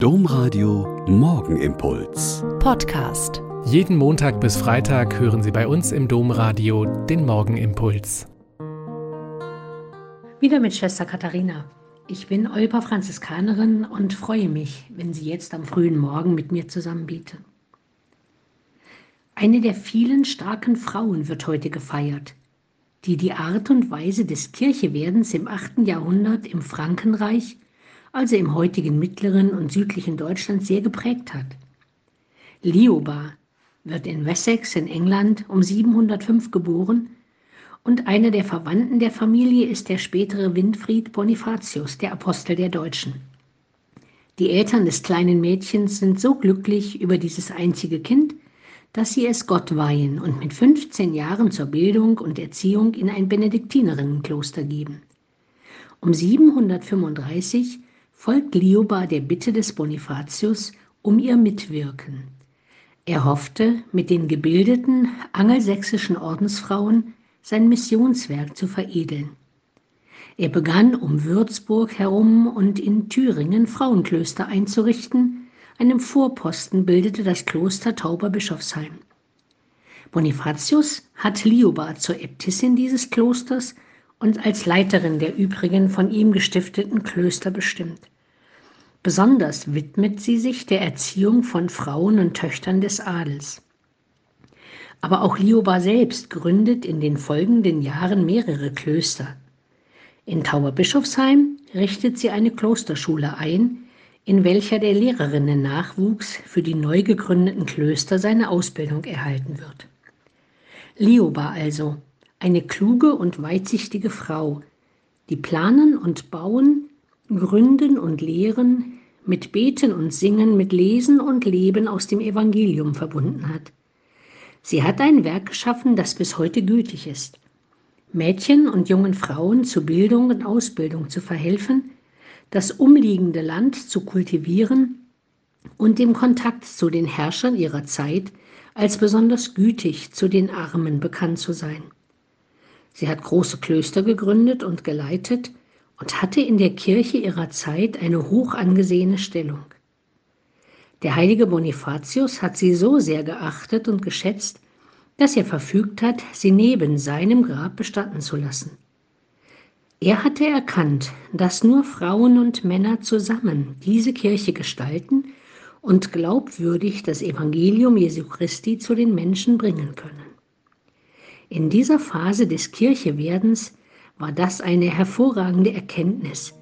Domradio Morgenimpuls. Podcast. Jeden Montag bis Freitag hören Sie bei uns im Domradio den Morgenimpuls. Wieder mit Schwester Katharina. Ich bin Olpa Franziskanerin und freue mich, wenn Sie jetzt am frühen Morgen mit mir zusammenbieten. Eine der vielen starken Frauen wird heute gefeiert, die die Art und Weise des Kirchewerdens im 8. Jahrhundert im Frankenreich also im heutigen mittleren und südlichen Deutschland sehr geprägt hat. Lioba wird in Wessex in England um 705 geboren und einer der Verwandten der Familie ist der spätere Winfried Bonifatius, der Apostel der Deutschen. Die Eltern des kleinen Mädchens sind so glücklich über dieses einzige Kind, dass sie es Gott weihen und mit 15 Jahren zur Bildung und Erziehung in ein Benediktinerinnenkloster geben. Um 735 folgt Lioba der Bitte des Bonifatius um ihr Mitwirken. Er hoffte, mit den gebildeten angelsächsischen Ordensfrauen sein Missionswerk zu veredeln. Er begann um Würzburg herum und in Thüringen Frauenklöster einzurichten, einem Vorposten bildete das Kloster Tauberbischofsheim. Bonifatius hat Lioba zur Äbtissin dieses Klosters und als Leiterin der übrigen von ihm gestifteten Klöster bestimmt. Besonders widmet sie sich der Erziehung von Frauen und Töchtern des Adels. Aber auch Lioba selbst gründet in den folgenden Jahren mehrere Klöster. In Tauberbischofsheim richtet sie eine Klosterschule ein, in welcher der Lehrerinnen-Nachwuchs für die neu gegründeten Klöster seine Ausbildung erhalten wird. Lioba also, eine kluge und weitsichtige Frau, die planen und bauen, gründen und lehren, mit Beten und Singen, mit Lesen und Leben aus dem Evangelium verbunden hat. Sie hat ein Werk geschaffen, das bis heute gültig ist. Mädchen und jungen Frauen zu Bildung und Ausbildung zu verhelfen, das umliegende Land zu kultivieren und dem Kontakt zu den Herrschern ihrer Zeit als besonders gütig zu den Armen bekannt zu sein. Sie hat große Klöster gegründet und geleitet und hatte in der Kirche ihrer Zeit eine hoch angesehene Stellung. Der heilige Bonifatius hat sie so sehr geachtet und geschätzt, dass er verfügt hat, sie neben seinem Grab bestatten zu lassen. Er hatte erkannt, dass nur Frauen und Männer zusammen diese Kirche gestalten und glaubwürdig das Evangelium Jesu Christi zu den Menschen bringen können. In dieser Phase des Kirchewerdens war das eine hervorragende Erkenntnis,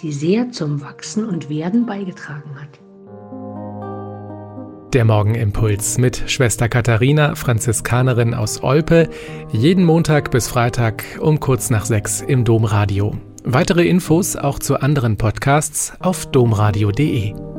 die sehr zum Wachsen und Werden beigetragen hat. Der Morgenimpuls mit Schwester Katharina, Franziskanerin aus Olpe, jeden Montag bis Freitag um kurz nach sechs im Domradio. Weitere Infos auch zu anderen Podcasts auf domradio.de.